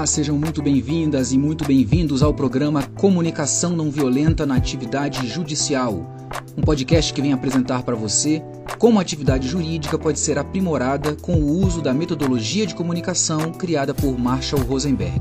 Olá, sejam muito bem-vindas e muito bem-vindos ao programa Comunicação Não Violenta na Atividade Judicial, um podcast que vem apresentar para você como a atividade jurídica pode ser aprimorada com o uso da metodologia de comunicação criada por Marshall Rosenberg.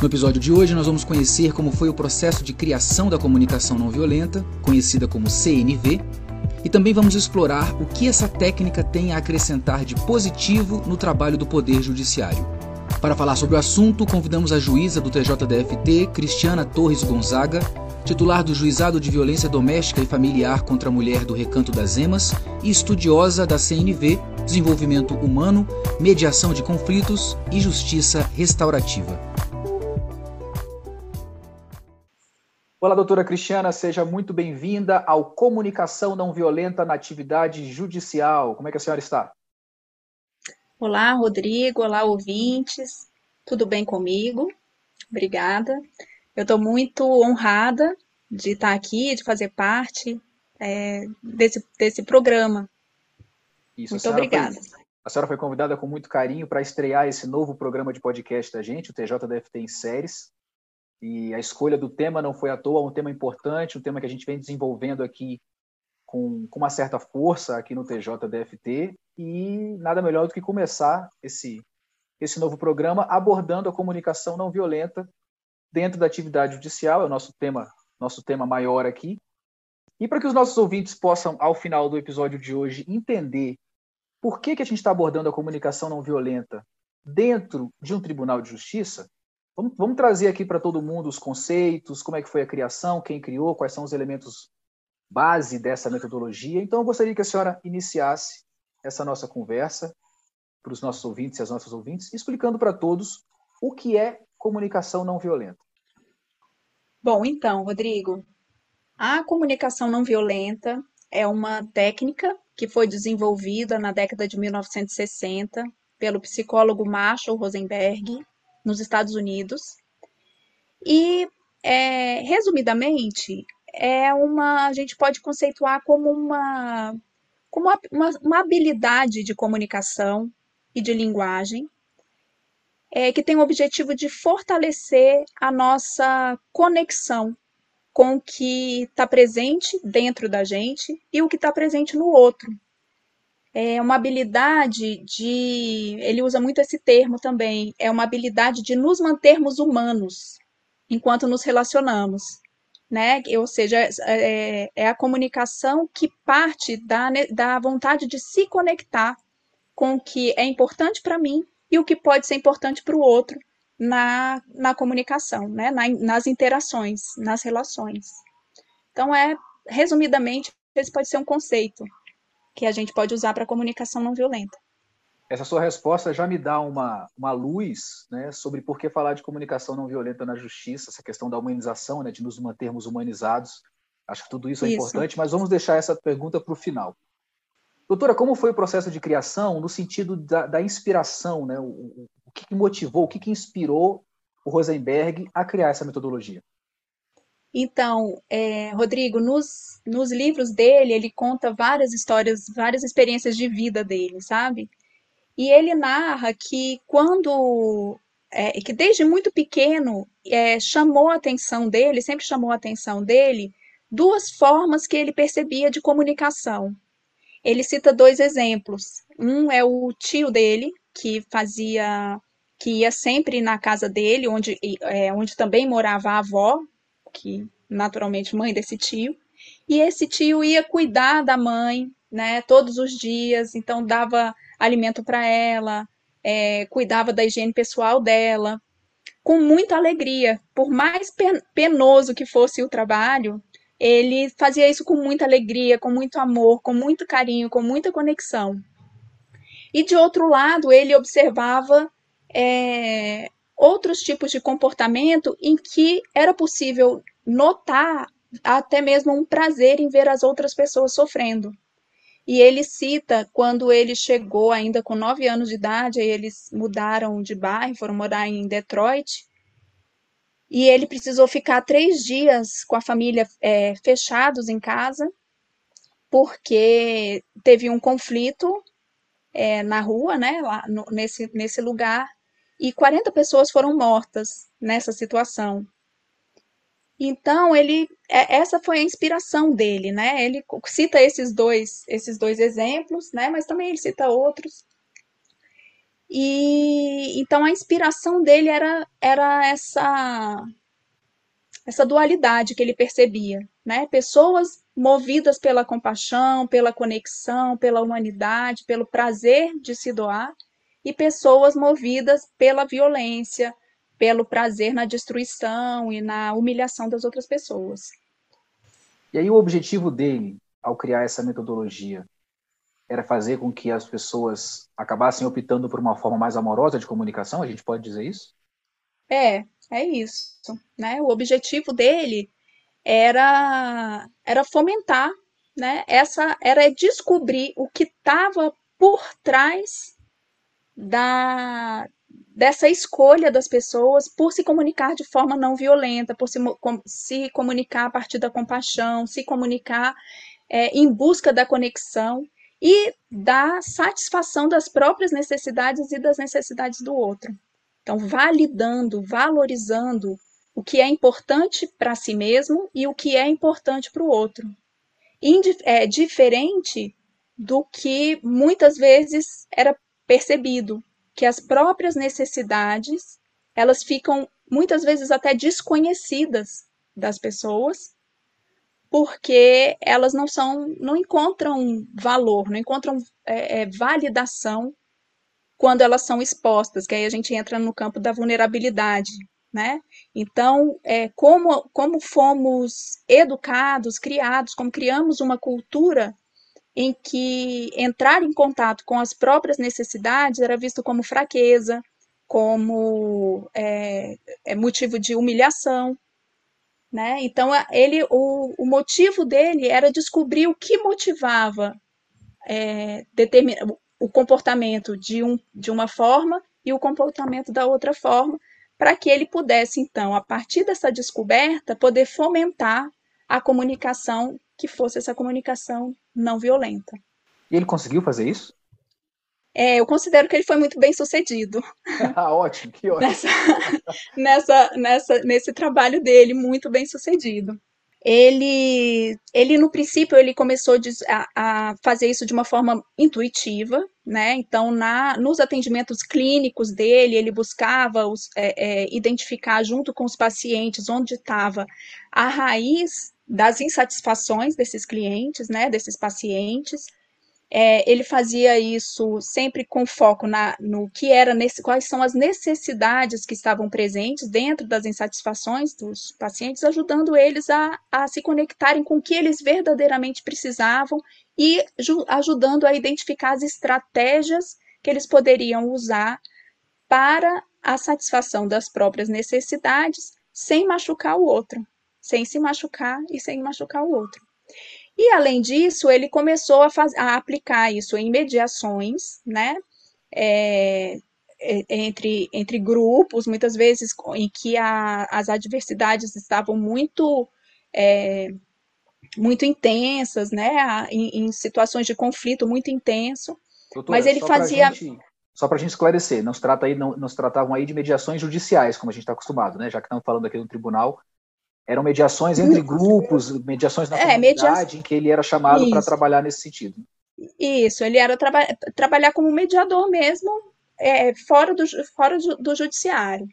No episódio de hoje, nós vamos conhecer como foi o processo de criação da comunicação não violenta, conhecida como CNV, e também vamos explorar o que essa técnica tem a acrescentar de positivo no trabalho do Poder Judiciário. Para falar sobre o assunto, convidamos a juíza do TJDFT, Cristiana Torres Gonzaga, titular do Juizado de Violência Doméstica e Familiar contra a Mulher do Recanto das Emas e estudiosa da CNV, Desenvolvimento Humano, Mediação de Conflitos e Justiça Restaurativa. Olá, doutora Cristiana, seja muito bem-vinda ao Comunicação Não Violenta na Atividade Judicial. Como é que a senhora está? Olá, Rodrigo. Olá, ouvintes. Tudo bem comigo? Obrigada. Eu estou muito honrada de estar aqui, de fazer parte é, desse, desse programa. Isso, muito a obrigada. Foi, a senhora foi convidada com muito carinho para estrear esse novo programa de podcast da gente, o TJDFT em séries. E a escolha do tema não foi à toa, um tema importante, um tema que a gente vem desenvolvendo aqui com, com uma certa força aqui no TJDFT e nada melhor do que começar esse, esse novo programa abordando a comunicação não violenta dentro da atividade judicial, é o nosso tema, nosso tema maior aqui. E para que os nossos ouvintes possam, ao final do episódio de hoje, entender por que, que a gente está abordando a comunicação não violenta dentro de um tribunal de justiça, vamos, vamos trazer aqui para todo mundo os conceitos, como é que foi a criação, quem criou, quais são os elementos base dessa metodologia. Então, eu gostaria que a senhora iniciasse essa nossa conversa para os nossos ouvintes e as nossas ouvintes, explicando para todos o que é comunicação não violenta. Bom, então, Rodrigo, a comunicação não violenta é uma técnica que foi desenvolvida na década de 1960 pelo psicólogo Marshall Rosenberg, nos Estados Unidos. E, é, resumidamente, é uma, a gente pode conceituar como uma, como uma, uma habilidade de comunicação e de linguagem é, que tem o objetivo de fortalecer a nossa conexão com o que está presente dentro da gente e o que está presente no outro. É uma habilidade de. Ele usa muito esse termo também. É uma habilidade de nos mantermos humanos enquanto nos relacionamos né? Ou seja, é, é a comunicação que parte da, da vontade de se conectar com o que é importante para mim e o que pode ser importante para o outro na, na comunicação, né? Na, nas interações, nas relações. Então, é, resumidamente, esse pode ser um conceito que a gente pode usar para comunicação não violenta essa sua resposta já me dá uma, uma luz né, sobre por que falar de comunicação não violenta na justiça, essa questão da humanização, né, de nos mantermos humanizados. Acho que tudo isso é isso. importante, mas vamos deixar essa pergunta para o final. Doutora, como foi o processo de criação no sentido da, da inspiração? Né? O, o, o que, que, motivou, o que, que inspirou o Rosenberg a criar essa metodologia? Então, é, Rodrigo, nos, nos livros dele, ele conta várias histórias, várias experiências de vida dele, sabe? E ele narra que quando é, que desde muito pequeno é, chamou a atenção dele, sempre chamou a atenção dele, duas formas que ele percebia de comunicação. Ele cita dois exemplos. Um é o tio dele, que fazia, que ia sempre na casa dele, onde, é, onde também morava a avó, que naturalmente mãe desse tio, e esse tio ia cuidar da mãe, né, todos os dias, então dava alimento para ela, é, cuidava da higiene pessoal dela, com muita alegria. Por mais penoso que fosse o trabalho, ele fazia isso com muita alegria, com muito amor, com muito carinho, com muita conexão. E de outro lado, ele observava é, outros tipos de comportamento em que era possível notar até mesmo um prazer em ver as outras pessoas sofrendo. E ele cita quando ele chegou ainda com nove anos de idade, aí eles mudaram de bairro, foram morar em Detroit. E ele precisou ficar três dias com a família é, fechados em casa, porque teve um conflito é, na rua, né, lá no, nesse, nesse lugar, e 40 pessoas foram mortas nessa situação. Então, ele, é, essa foi a inspiração dele, né? Ele cita esses dois, esses dois exemplos, né? Mas também ele cita outros. E então a inspiração dele era, era essa essa dualidade que ele percebia, né? Pessoas movidas pela compaixão, pela conexão, pela humanidade, pelo prazer de se doar, e pessoas movidas pela violência, pelo prazer na destruição e na humilhação das outras pessoas. E aí o objetivo dele, ao criar essa metodologia, era fazer com que as pessoas acabassem optando por uma forma mais amorosa de comunicação? A gente pode dizer isso? É, é isso, né? O objetivo dele era era fomentar, né? Essa era descobrir o que estava por trás da dessa escolha das pessoas por se comunicar de forma não violenta, por se, com, se comunicar a partir da compaixão, se comunicar é, em busca da conexão e da satisfação das próprias necessidades e das necessidades do outro. Então, validando, valorizando o que é importante para si mesmo e o que é importante para o outro. é diferente do que muitas vezes era percebido, que as próprias necessidades, elas ficam muitas vezes até desconhecidas das pessoas, porque elas não são, não encontram valor, não encontram é, é, validação quando elas são expostas, que aí a gente entra no campo da vulnerabilidade, né? Então, é, como, como fomos educados, criados, como criamos uma cultura em que entrar em contato com as próprias necessidades era visto como fraqueza, como é, é motivo de humilhação, né? Então, ele, o, o motivo dele era descobrir o que motivava é, determina, o comportamento de, um, de uma forma e o comportamento da outra forma, para que ele pudesse, então, a partir dessa descoberta, poder fomentar a comunicação que fosse essa comunicação não violenta. E ele conseguiu fazer isso? É, eu considero que ele foi muito bem sucedido. ah, ótimo, que ótimo. Nessa, nessa, nessa, nesse trabalho dele, muito bem sucedido ele, ele no princípio ele começou a, a, fazer isso de uma forma intuitiva, né? Então, na, nos atendimentos clínicos dele, ele buscava os, é, é, identificar junto com os pacientes onde estava a raiz das insatisfações desses clientes, né? Desses pacientes é, ele fazia isso sempre com foco na, no que era nesse, quais são as necessidades que estavam presentes dentro das insatisfações dos pacientes, ajudando eles a, a se conectarem com o que eles verdadeiramente precisavam e ajudando a identificar as estratégias que eles poderiam usar para a satisfação das próprias necessidades, sem machucar o outro, sem se machucar e sem machucar o outro. E, além disso, ele começou a, faz, a aplicar isso em mediações, né? É, é, entre, entre grupos, muitas vezes em que a, as adversidades estavam muito é, muito intensas, né, em, em, situações de conflito muito intenso, Doutora, mas ele fazia gente, só para a gente esclarecer, não se trata aí, não, não se tratavam aí de mediações judiciais, como a gente está acostumado, né, já que estamos falando aqui no tribunal, eram mediações entre grupos, mediações na é, comunidade, em que ele era chamado para trabalhar nesse sentido. Isso, ele era traba trabalhar como mediador mesmo, é, fora, do, fora do judiciário.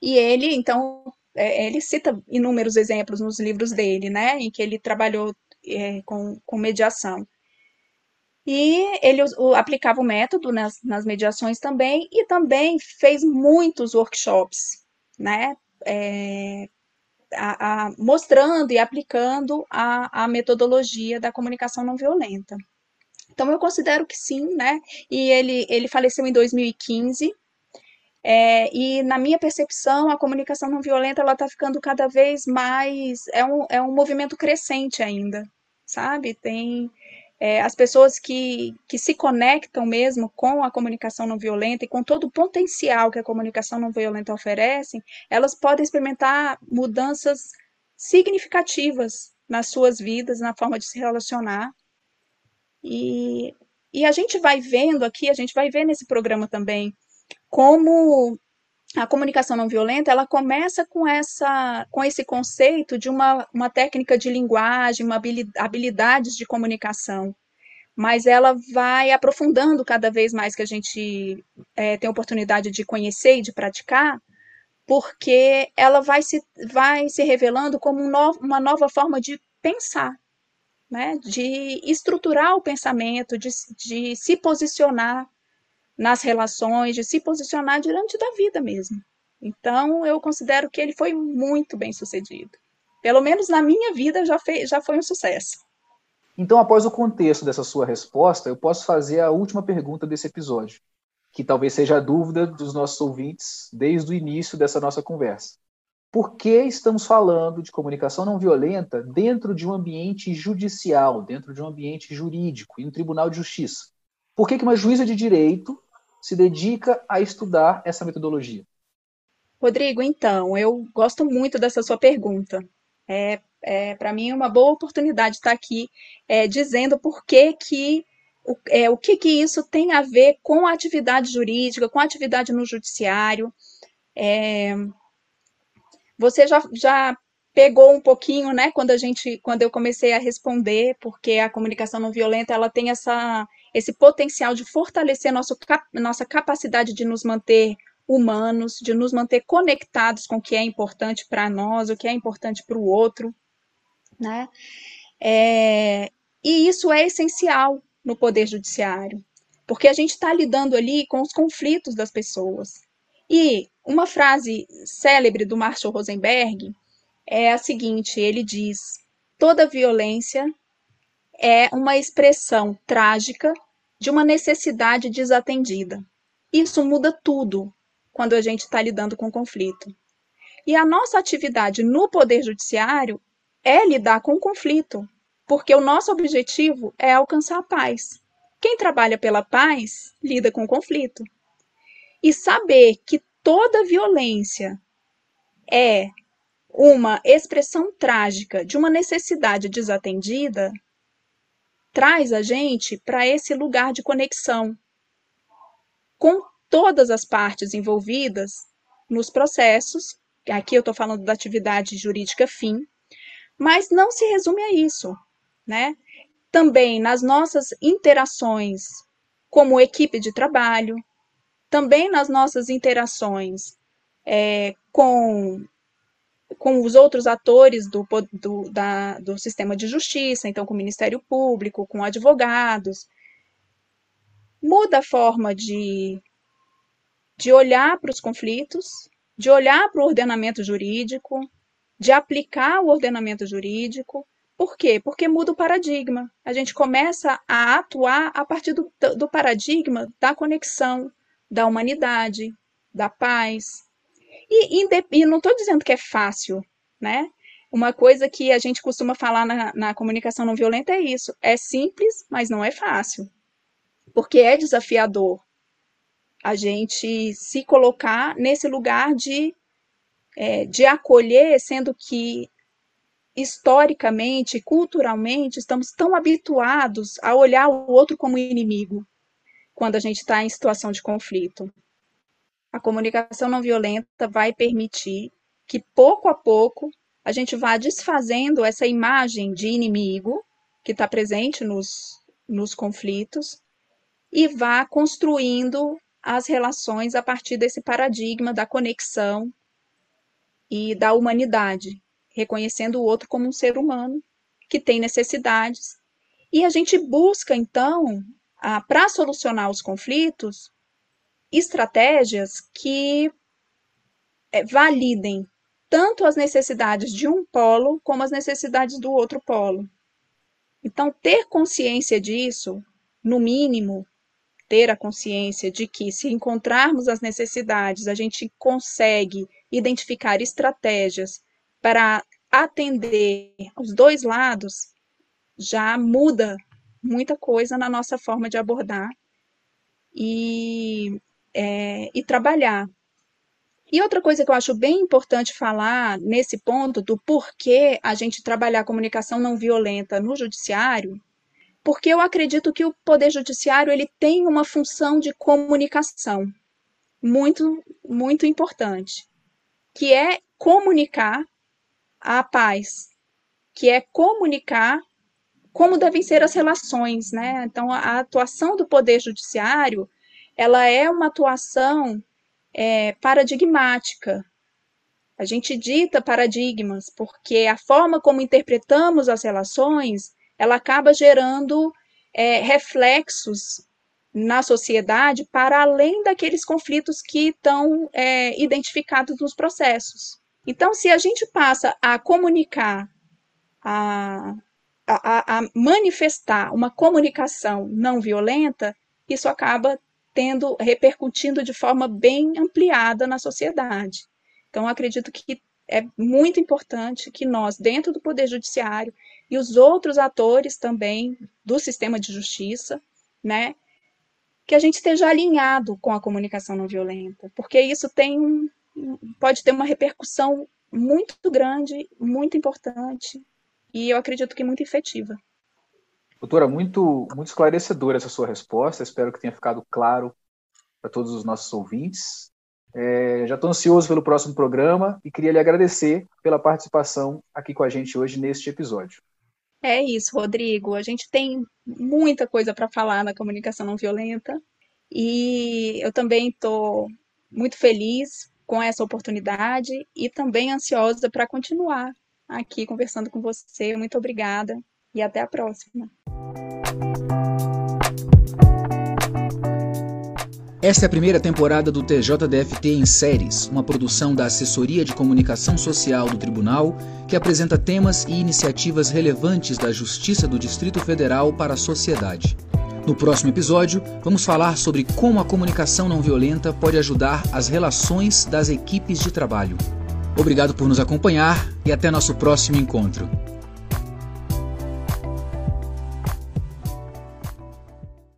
E ele, então, é, ele cita inúmeros exemplos nos livros dele, né, em que ele trabalhou é, com, com mediação. E ele o, aplicava o método nas, nas mediações também, e também fez muitos workshops, né, é, a, a, mostrando e aplicando a, a metodologia da comunicação não violenta. Então, eu considero que sim, né? E ele, ele faleceu em 2015. É, e na minha percepção, a comunicação não violenta ela está ficando cada vez mais é um, é um movimento crescente ainda, sabe? Tem é, as pessoas que, que se conectam mesmo com a comunicação não violenta e com todo o potencial que a comunicação não violenta oferece, elas podem experimentar mudanças significativas nas suas vidas, na forma de se relacionar. E, e a gente vai vendo aqui, a gente vai ver nesse programa também como a comunicação não violenta, ela começa com essa com esse conceito de uma, uma técnica de linguagem, uma habilidades de comunicação, mas ela vai aprofundando cada vez mais que a gente é, tem oportunidade de conhecer e de praticar, porque ela vai se, vai se revelando como um no, uma nova forma de pensar, né? de estruturar o pensamento, de, de se posicionar nas relações, de se posicionar diante da vida mesmo. Então, eu considero que ele foi muito bem sucedido. Pelo menos na minha vida já, fez, já foi um sucesso. Então, após o contexto dessa sua resposta, eu posso fazer a última pergunta desse episódio, que talvez seja a dúvida dos nossos ouvintes desde o início dessa nossa conversa. Por que estamos falando de comunicação não violenta dentro de um ambiente judicial, dentro de um ambiente jurídico, em um tribunal de justiça? Por que, que uma juíza de direito se dedica a estudar essa metodologia? Rodrigo, então, eu gosto muito dessa sua pergunta. É, é para mim uma boa oportunidade estar aqui é, dizendo por que que o, é, o que que isso tem a ver com a atividade jurídica, com a atividade no judiciário. É, você já, já pegou um pouquinho, né, quando a gente, quando eu comecei a responder, porque a comunicação não violenta, ela tem essa, esse potencial de fortalecer nosso, nossa capacidade de nos manter humanos, de nos manter conectados com o que é importante para nós, o que é importante para o outro, né? É, e isso é essencial no poder judiciário, porque a gente está lidando ali com os conflitos das pessoas. E uma frase célebre do Marshall Rosenberg é a seguinte: ele diz, toda violência é uma expressão trágica de uma necessidade desatendida. Isso muda tudo quando a gente está lidando com conflito. E a nossa atividade no Poder Judiciário é lidar com o conflito, porque o nosso objetivo é alcançar a paz. Quem trabalha pela paz lida com o conflito. E saber que toda violência é uma expressão trágica de uma necessidade desatendida traz a gente para esse lugar de conexão com todas as partes envolvidas nos processos. Aqui eu estou falando da atividade jurídica fim, mas não se resume a isso, né? Também nas nossas interações como equipe de trabalho, também nas nossas interações é, com com os outros atores do, do, da, do sistema de justiça, então com o Ministério Público, com advogados. Muda a forma de, de olhar para os conflitos, de olhar para o ordenamento jurídico, de aplicar o ordenamento jurídico. Por quê? Porque muda o paradigma. A gente começa a atuar a partir do, do paradigma da conexão, da humanidade, da paz, e, e, e não estou dizendo que é fácil, né? Uma coisa que a gente costuma falar na, na comunicação não violenta é isso: é simples, mas não é fácil. Porque é desafiador a gente se colocar nesse lugar de, é, de acolher, sendo que historicamente, culturalmente, estamos tão habituados a olhar o outro como inimigo quando a gente está em situação de conflito. A comunicação não violenta vai permitir que, pouco a pouco, a gente vá desfazendo essa imagem de inimigo que está presente nos, nos conflitos e vá construindo as relações a partir desse paradigma da conexão e da humanidade, reconhecendo o outro como um ser humano que tem necessidades. E a gente busca, então, para solucionar os conflitos, estratégias que é, validem tanto as necessidades de um polo como as necessidades do outro polo. Então, ter consciência disso, no mínimo, ter a consciência de que, se encontrarmos as necessidades, a gente consegue identificar estratégias para atender os dois lados, já muda muita coisa na nossa forma de abordar. E é, e trabalhar. E outra coisa que eu acho bem importante falar nesse ponto do porquê a gente trabalhar comunicação não violenta no judiciário, porque eu acredito que o poder judiciário ele tem uma função de comunicação. muito, muito importante, que é comunicar a paz, que é comunicar como devem ser as relações, né? Então, a atuação do Poder Judiciário, ela é uma atuação é, paradigmática. A gente dita paradigmas, porque a forma como interpretamos as relações, ela acaba gerando é, reflexos na sociedade para além daqueles conflitos que estão é, identificados nos processos. Então, se a gente passa a comunicar, a, a, a manifestar uma comunicação não violenta, isso acaba tendo, repercutindo de forma bem ampliada na sociedade. Então, acredito que é muito importante que nós, dentro do Poder Judiciário, e os outros atores também do sistema de justiça, né, que a gente esteja alinhado com a comunicação não violenta, porque isso tem pode ter uma repercussão muito grande, muito importante e eu acredito que muito efetiva. Doutora, muito, muito esclarecedora essa sua resposta. Espero que tenha ficado claro para todos os nossos ouvintes. É, já estou ansioso pelo próximo programa e queria lhe agradecer pela participação aqui com a gente hoje neste episódio. É isso, Rodrigo. A gente tem muita coisa para falar na comunicação não violenta e eu também estou muito feliz com essa oportunidade e também ansiosa para continuar aqui conversando com você. Muito obrigada e até a próxima. Esta é a primeira temporada do TJDFT em séries, uma produção da Assessoria de Comunicação Social do Tribunal, que apresenta temas e iniciativas relevantes da Justiça do Distrito Federal para a sociedade. No próximo episódio, vamos falar sobre como a comunicação não violenta pode ajudar as relações das equipes de trabalho. Obrigado por nos acompanhar e até nosso próximo encontro.